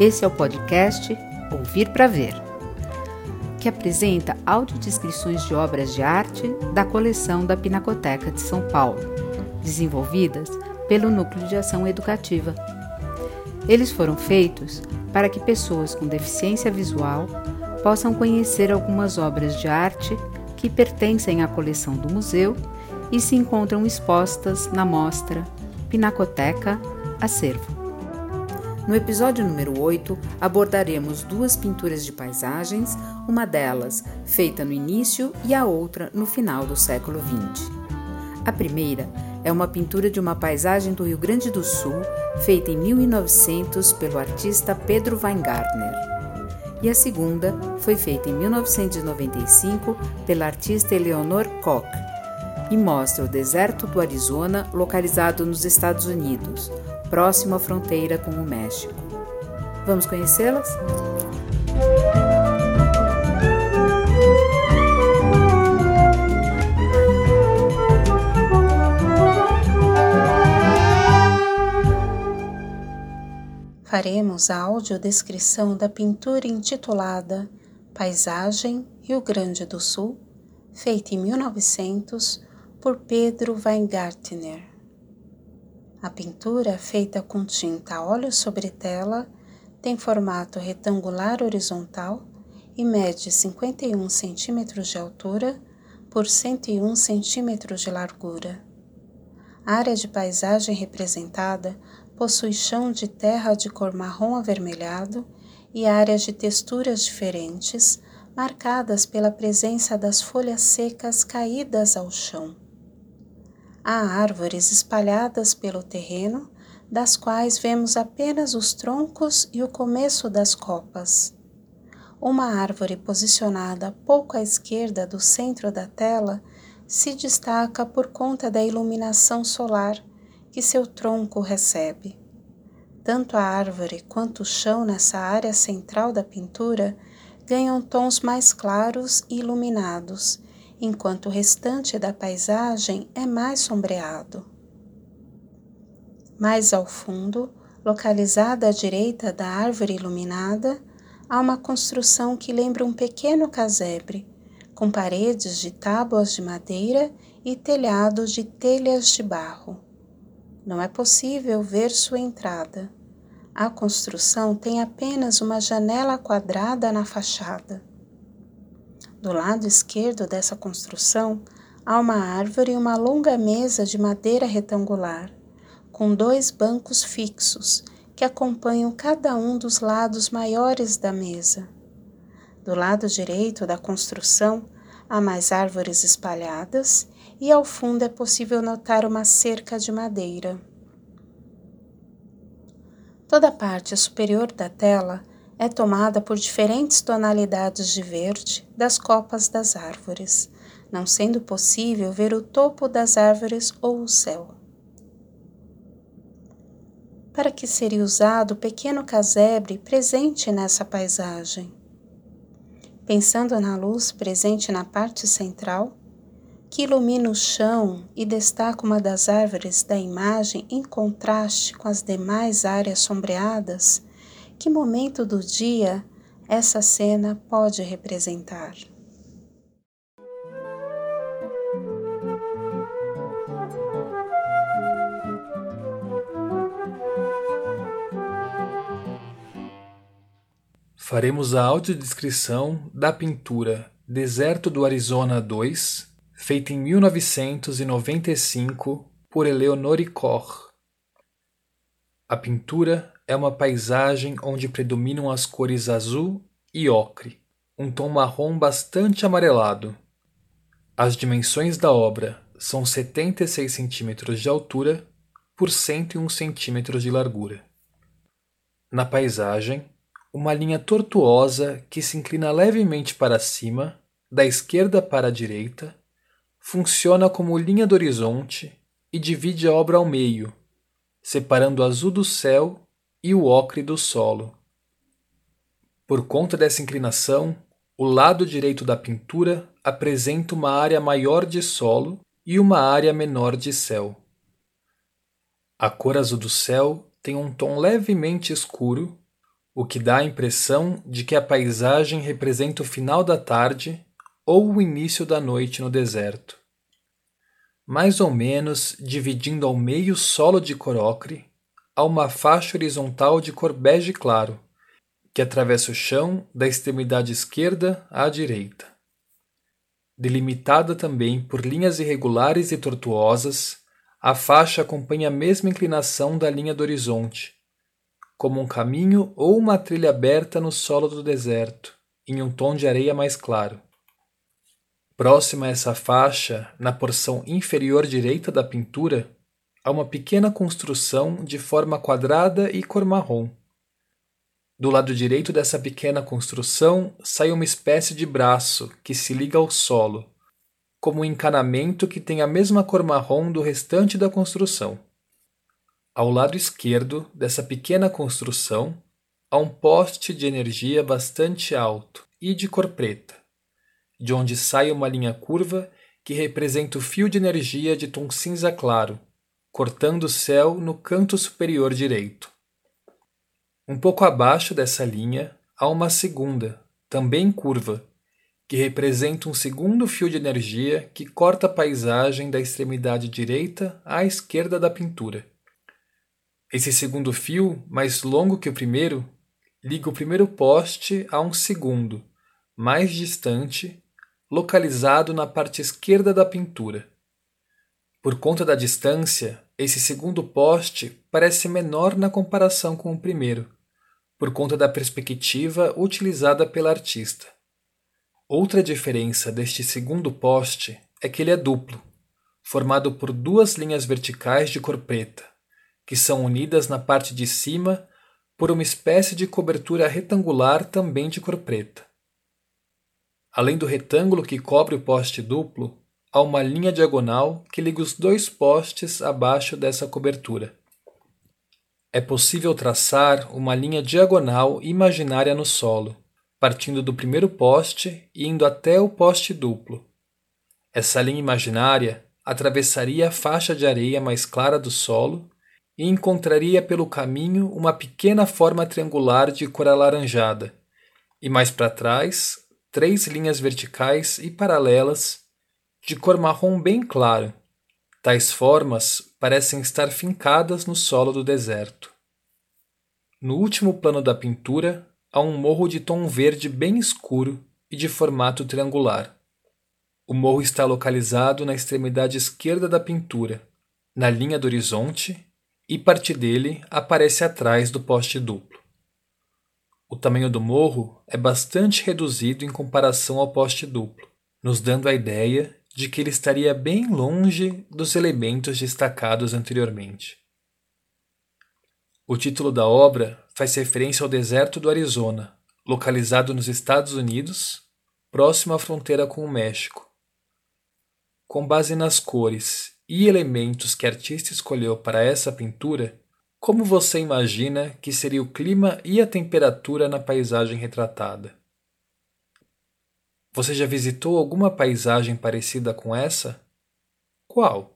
Esse é o podcast Ouvir para Ver, que apresenta audiodescrições de obras de arte da coleção da Pinacoteca de São Paulo, desenvolvidas pelo Núcleo de Ação Educativa. Eles foram feitos para que pessoas com deficiência visual possam conhecer algumas obras de arte que pertencem à coleção do museu e se encontram expostas na mostra Pinacoteca Acervo. No episódio número 8, abordaremos duas pinturas de paisagens, uma delas feita no início e a outra no final do século XX. A primeira é uma pintura de uma paisagem do Rio Grande do Sul, feita em 1900 pelo artista Pedro Weingartner. E a segunda foi feita em 1995 pela artista Eleonor Koch e mostra o deserto do Arizona, localizado nos Estados Unidos, próximo à fronteira com o México. Vamos conhecê-las? Faremos a audiodescrição da pintura intitulada Paisagem Rio Grande do Sul, feita em 1900 por Pedro Weingartner. A pintura, feita com tinta a óleo sobre tela, tem formato retangular horizontal e mede 51 centímetros de altura por 101 centímetros de largura. A área de paisagem representada possui chão de terra de cor marrom avermelhado e áreas de texturas diferentes, marcadas pela presença das folhas secas caídas ao chão. Há árvores espalhadas pelo terreno, das quais vemos apenas os troncos e o começo das copas. Uma árvore posicionada pouco à esquerda do centro da tela se destaca por conta da iluminação solar que seu tronco recebe. Tanto a árvore quanto o chão nessa área central da pintura ganham tons mais claros e iluminados enquanto o restante da paisagem é mais sombreado. Mais ao fundo, localizada à direita da árvore iluminada, há uma construção que lembra um pequeno casebre, com paredes de tábuas de madeira e telhados de telhas de barro. Não é possível ver sua entrada. A construção tem apenas uma janela quadrada na fachada. Do lado esquerdo dessa construção há uma árvore e uma longa mesa de madeira retangular, com dois bancos fixos que acompanham cada um dos lados maiores da mesa. Do lado direito da construção há mais árvores espalhadas e ao fundo é possível notar uma cerca de madeira. Toda a parte superior da tela é tomada por diferentes tonalidades de verde das copas das árvores, não sendo possível ver o topo das árvores ou o céu. Para que seria usado o pequeno casebre presente nessa paisagem? Pensando na luz presente na parte central, que ilumina o chão e destaca uma das árvores da imagem em contraste com as demais áreas sombreadas, que momento do dia essa cena pode representar? Faremos a audiodescrição da pintura Deserto do Arizona 2, feita em 1995 por Eleonore Koch. A pintura é uma paisagem onde predominam as cores azul e ocre, um tom marrom bastante amarelado. As dimensões da obra são 76 cm de altura por 101 cm de largura. Na paisagem, uma linha tortuosa que se inclina levemente para cima, da esquerda para a direita, funciona como linha do horizonte e divide a obra ao meio, separando o azul do céu e o ocre do solo. Por conta dessa inclinação, o lado direito da pintura apresenta uma área maior de solo e uma área menor de céu. A cor azul do céu tem um tom levemente escuro, o que dá a impressão de que a paisagem representa o final da tarde ou o início da noite no deserto. Mais ou menos dividindo ao meio o solo de cor ocre, há uma faixa horizontal de cor bege claro, que atravessa o chão da extremidade esquerda à direita. Delimitada também por linhas irregulares e tortuosas, a faixa acompanha a mesma inclinação da linha do horizonte, como um caminho ou uma trilha aberta no solo do deserto, em um tom de areia mais claro. Próxima a essa faixa, na porção inferior direita da pintura, há uma pequena construção de forma quadrada e cor marrom. Do lado direito dessa pequena construção sai uma espécie de braço que se liga ao solo, como um encanamento que tem a mesma cor marrom do restante da construção. Ao lado esquerdo dessa pequena construção há um poste de energia bastante alto e de cor preta, de onde sai uma linha curva que representa o fio de energia de tom cinza claro, cortando o céu no canto superior direito. Um pouco abaixo dessa linha há uma segunda, também curva, que representa um segundo fio de energia que corta a paisagem da extremidade direita à esquerda da pintura. Esse segundo fio, mais longo que o primeiro, liga o primeiro poste a um segundo, mais distante, localizado na parte esquerda da pintura. Por conta da distância, esse segundo poste parece menor na comparação com o primeiro, por conta da perspectiva utilizada pela artista. Outra diferença deste segundo poste é que ele é duplo, formado por duas linhas verticais de cor preta que são unidas na parte de cima por uma espécie de cobertura retangular também de cor preta. Além do retângulo que cobre o poste duplo, há uma linha diagonal que liga os dois postes abaixo dessa cobertura. É possível traçar uma linha diagonal imaginária no solo, partindo do primeiro poste e indo até o poste duplo. Essa linha imaginária atravessaria a faixa de areia mais clara do solo e encontraria pelo caminho uma pequena forma triangular de cor alaranjada, e mais para trás, três linhas verticais e paralelas de cor marrom bem claro. Tais formas parecem estar fincadas no solo do deserto. No último plano da pintura há um morro de tom verde bem escuro e de formato triangular. O morro está localizado na extremidade esquerda da pintura, na linha do horizonte e parte dele aparece atrás do poste duplo. O tamanho do morro é bastante reduzido em comparação ao poste duplo, nos dando a ideia de que ele estaria bem longe dos elementos destacados anteriormente. O título da obra faz referência ao deserto do Arizona, localizado nos Estados Unidos, próximo à fronteira com o México. Com base nas cores e elementos que a artista escolheu para essa pintura, como você imagina que seria o clima e a temperatura na paisagem retratada? Você já visitou alguma paisagem parecida com essa? Qual?